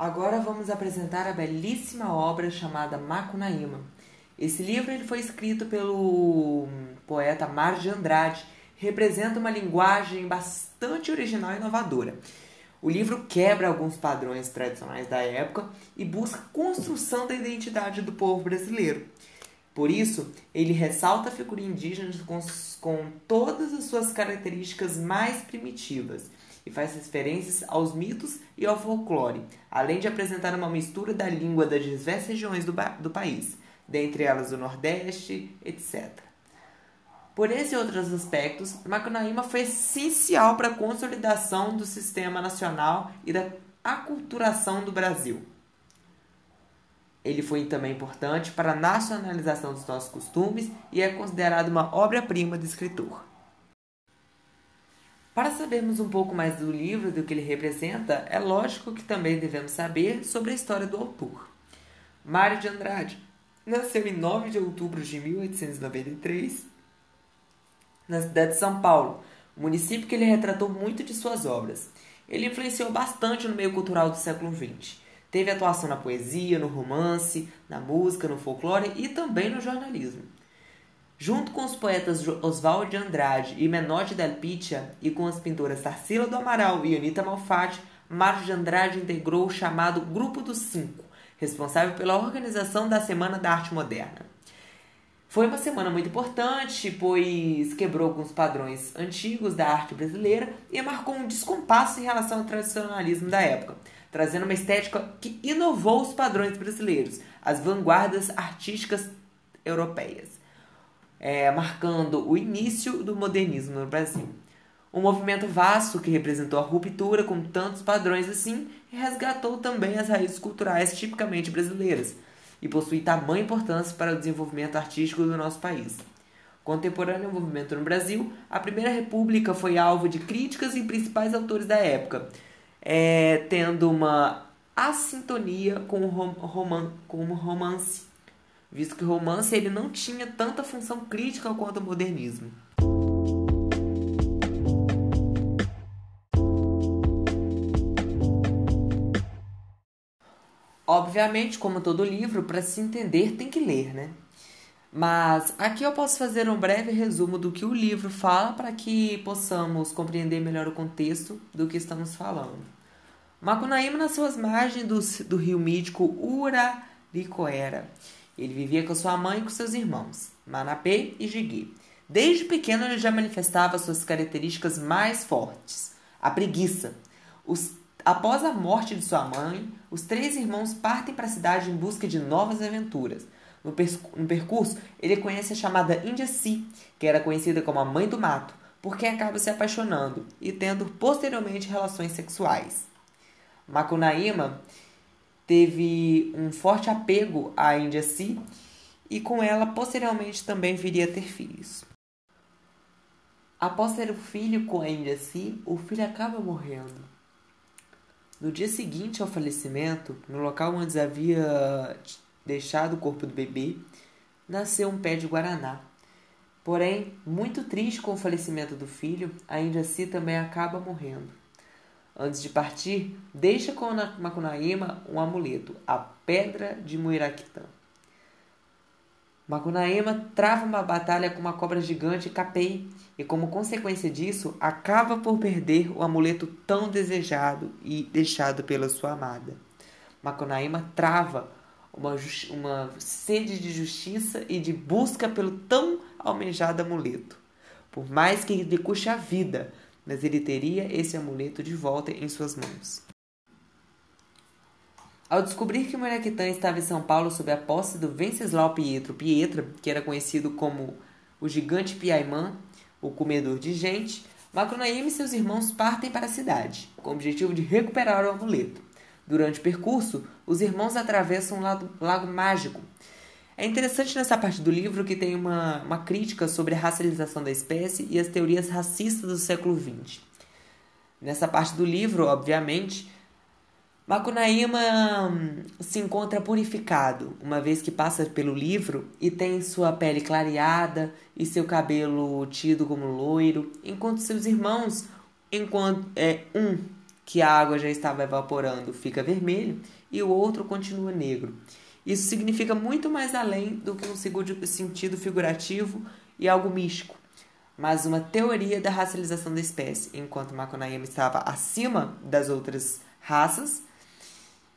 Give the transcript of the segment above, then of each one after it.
Agora vamos apresentar a belíssima obra chamada Macunaíma. Esse livro ele foi escrito pelo poeta Mário de Andrade, representa uma linguagem bastante original e inovadora. O livro quebra alguns padrões tradicionais da época e busca construção da identidade do povo brasileiro. Por isso, ele ressalta a figura indígena com, com todas as suas características mais primitivas e faz referências aos mitos e ao folclore, além de apresentar uma mistura da língua das diversas regiões do, do país, dentre elas o Nordeste, etc. Por esses e outros aspectos, Macunaíma foi essencial para a consolidação do sistema nacional e da aculturação do Brasil. Ele foi também importante para a nacionalização dos nossos costumes e é considerado uma obra-prima do escritor. Para sabermos um pouco mais do livro e do que ele representa, é lógico que também devemos saber sobre a história do autor. Mário de Andrade nasceu em 9 de outubro de 1893 na cidade de São Paulo, município que ele retratou muito de suas obras. Ele influenciou bastante no meio cultural do século XX. Teve atuação na poesia, no romance, na música, no folclore e também no jornalismo. Junto com os poetas Oswald de Andrade e Menotti del Picchia e com as pintoras Tarsila do Amaral e Anita Malfatti, Mário de Andrade integrou o chamado Grupo dos Cinco, responsável pela organização da Semana da Arte Moderna. Foi uma semana muito importante, pois quebrou alguns padrões antigos da arte brasileira e marcou um descompasso em relação ao tradicionalismo da época, trazendo uma estética que inovou os padrões brasileiros, as vanguardas artísticas europeias é, marcando o início do modernismo no Brasil. Um movimento vasto que representou a ruptura com tantos padrões assim e resgatou também as raízes culturais tipicamente brasileiras e possui tamanha importância para o desenvolvimento artístico do nosso país. Contemporâneo ao movimento no Brasil, a Primeira República foi alvo de críticas e principais autores da época, é, tendo uma assintonia com o, rom com o romance visto que o romance ele não tinha tanta função crítica quanto o modernismo. Obviamente, como todo livro, para se entender tem que ler, né? Mas aqui eu posso fazer um breve resumo do que o livro fala para que possamos compreender melhor o contexto do que estamos falando. Macunaíma nasceu às margens do, do rio mítico Uraricoera ele vivia com sua mãe e com seus irmãos, Manapê e Jigui. Desde pequeno ele já manifestava suas características mais fortes: a preguiça. Os, após a morte de sua mãe, os três irmãos partem para a cidade em busca de novas aventuras. No, no percurso, ele conhece a chamada Índia Si, que era conhecida como a mãe do mato, por quem acaba se apaixonando e tendo posteriormente relações sexuais. Macunaíma teve um forte apego à Índia Si e com ela posteriormente também viria a ter filhos. Após ter o um filho com a Índia Si, o filho acaba morrendo. No dia seguinte ao falecimento, no local onde havia deixado o corpo do bebê, nasceu um pé de guaraná. Porém, muito triste com o falecimento do filho, a Índia Si também acaba morrendo. Antes de partir, deixa com Macunaíma um amuleto, a Pedra de Muiraquitã. Macunaíma trava uma batalha com uma cobra gigante Capei e, como consequência disso, acaba por perder o amuleto tão desejado e deixado pela sua amada. Macunaíma trava uma, uma sede de justiça e de busca pelo tão almejado amuleto. Por mais que lhe custe a vida, mas ele teria esse amuleto de volta em suas mãos. Ao descobrir que Maraquitã estava em São Paulo sob a posse do Venceslau Pietro Pietra, que era conhecido como o gigante Piaimã, o comedor de gente, Macronaíma e seus irmãos partem para a cidade, com o objetivo de recuperar o amuleto. Durante o percurso, os irmãos atravessam um lago mágico, é interessante nessa parte do livro que tem uma, uma crítica sobre a racialização da espécie e as teorias racistas do século XX. Nessa parte do livro, obviamente, Macunaíma hum, se encontra purificado, uma vez que passa pelo livro e tem sua pele clareada e seu cabelo tido como loiro, enquanto seus irmãos, enquanto é um que a água já estava evaporando, fica vermelho e o outro continua negro. Isso significa muito mais além do que um sentido figurativo e algo místico, mas uma teoria da racialização da espécie. Enquanto Macunaíma estava acima das outras raças,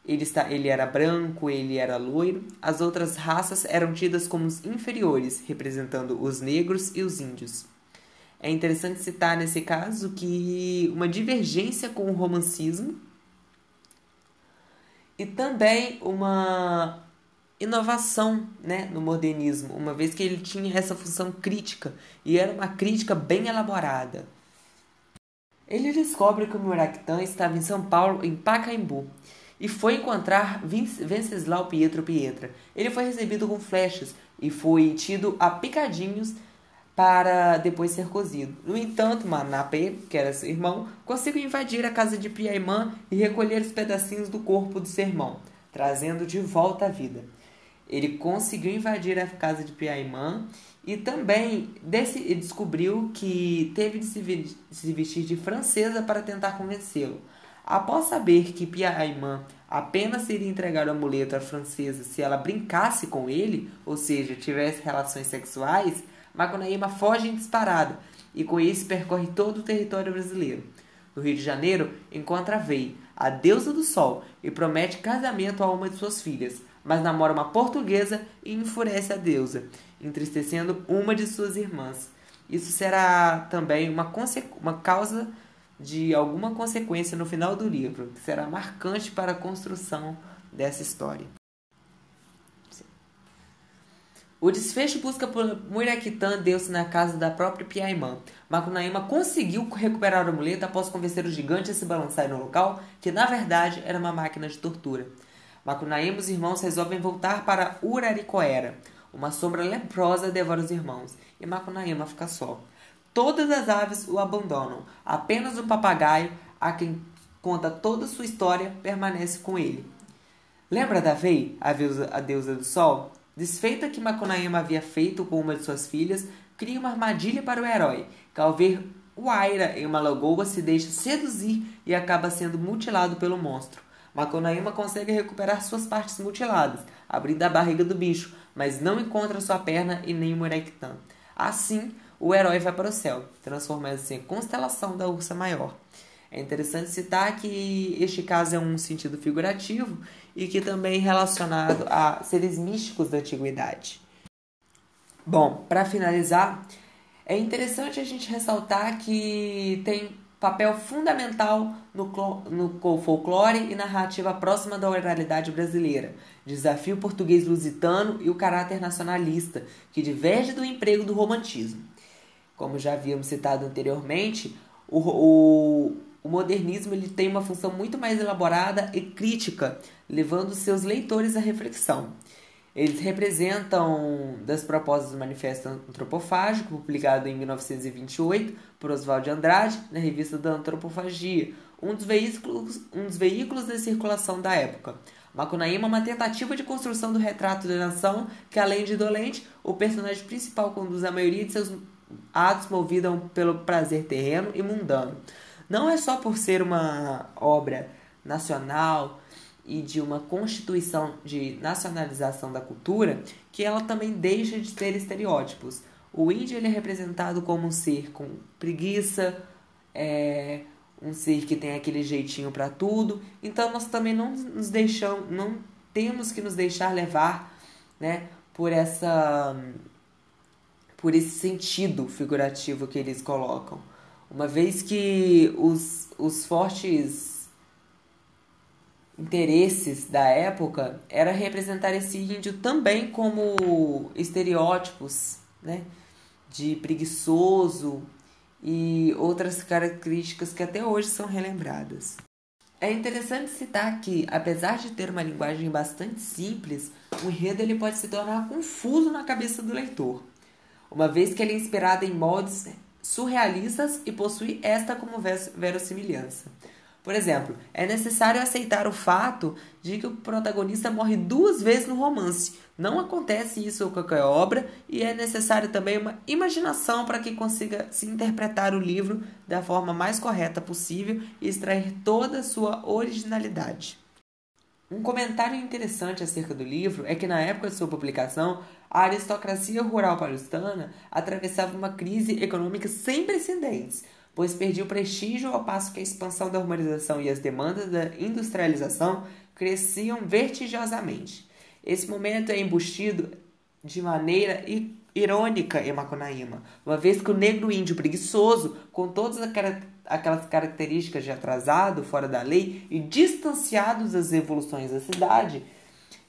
ele, está, ele era branco, ele era loiro, as outras raças eram tidas como inferiores, representando os negros e os índios. É interessante citar nesse caso que uma divergência com o romancismo e também uma inovação né, no modernismo, uma vez que ele tinha essa função crítica e era uma crítica bem elaborada. Ele descobre que o Muraktan estava em São Paulo, em Pacaembu, e foi encontrar Venceslau Pietro Pietra. Ele foi recebido com flechas e foi tido a picadinhos para depois ser cozido. No entanto, Manapé, que era seu irmão, conseguiu invadir a casa de Piaimã e recolher os pedacinhos do corpo do seu irmão, trazendo de volta à vida. Ele conseguiu invadir a casa de Piaimã e também descobriu que teve de se vestir de francesa para tentar convencê-lo. Após saber que Piaimã apenas iria entregar o amuleto à francesa se ela brincasse com ele, ou seja, tivesse relações sexuais, Macunaíma foge em disparada e com isso percorre todo o território brasileiro. No Rio de Janeiro, encontra Vei, a deusa do sol, e promete casamento a uma de suas filhas, mas namora uma portuguesa e enfurece a deusa, entristecendo uma de suas irmãs. Isso será também uma, uma causa de alguma consequência no final do livro, que será marcante para a construção dessa história. O desfecho busca por Murakitan Deus na casa da própria Piaimã. Macunaíma conseguiu recuperar o amuleto após convencer o gigante a se balançar no local, que na verdade era uma máquina de tortura. Macunaíma e os irmãos resolvem voltar para Uraricoera. Uma sombra leprosa devora os irmãos, e Macunaíma fica só. Todas as aves o abandonam, apenas o papagaio, a quem conta toda sua história, permanece com ele. Lembra da Vei, a deusa do sol? Desfeita que Macunaíma havia feito com uma de suas filhas, cria uma armadilha para o herói, que ao ver o Aira em uma lagoa se deixa seduzir e acaba sendo mutilado pelo monstro. Macunaíma consegue recuperar suas partes mutiladas, abrindo a barriga do bicho, mas não encontra sua perna e nem o Murektan. Assim, o herói vai para o céu, transformando-se em constelação da Ursa Maior. É interessante citar que este caso é um sentido figurativo e que também é relacionado a seres místicos da antiguidade. Bom, para finalizar, é interessante a gente ressaltar que tem papel fundamental no, no folclore e narrativa próxima da oralidade brasileira, desafio português lusitano e o caráter nacionalista, que diverge do emprego do romantismo. Como já havíamos citado anteriormente, o, o o modernismo ele tem uma função muito mais elaborada e crítica, levando seus leitores à reflexão. Eles representam das propostas do Manifesto Antropofágico, publicado em 1928 por Oswald de Andrade, na revista da Antropofagia, um dos veículos, um dos veículos da circulação da época. Macunaíma é uma tentativa de construção do retrato da nação que, além de dolente, o personagem principal conduz a maioria de seus atos movidos pelo prazer terreno e mundano. Não é só por ser uma obra nacional e de uma constituição de nacionalização da cultura que ela também deixa de ter estereótipos. O índio ele é representado como um ser com preguiça, é, um ser que tem aquele jeitinho para tudo. Então nós também não nos deixamos, não temos que nos deixar levar, né, por essa por esse sentido figurativo que eles colocam. Uma vez que os, os fortes interesses da época era representar esse índio também como estereótipos, né? De preguiçoso e outras características que até hoje são relembradas. É interessante citar que, apesar de ter uma linguagem bastante simples, o enredo ele pode se tornar confuso na cabeça do leitor, uma vez que ele é inspirado em moldes surrealistas e possui esta como verossimilhança. Por exemplo, é necessário aceitar o fato de que o protagonista morre duas vezes no romance. Não acontece isso com qualquer obra e é necessário também uma imaginação para que consiga se interpretar o livro da forma mais correta possível e extrair toda a sua originalidade. Um comentário interessante acerca do livro é que na época de sua publicação, a aristocracia rural paulistana atravessava uma crise econômica sem precedentes pois perdia o prestígio ao passo que a expansão da urbanização e as demandas da industrialização cresciam vertiginosamente. Esse momento é embustido de maneira irônica em Macunaíma, uma vez que o negro índio preguiçoso, com todas aquelas características de atrasado, fora da lei e distanciados das evoluções da cidade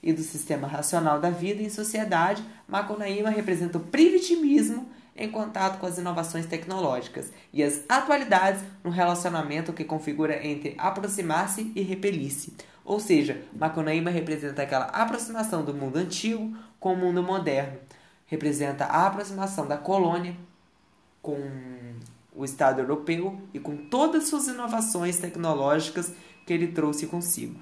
e do sistema racional da vida em sociedade, Macunaíma representa o privitimismo em contato com as inovações tecnológicas e as atualidades no relacionamento que configura entre aproximar-se e repelir-se. Ou seja, Macunaíma representa aquela aproximação do mundo antigo com o mundo moderno. Representa a aproximação da colônia com o Estado europeu e com todas suas inovações tecnológicas que ele trouxe consigo.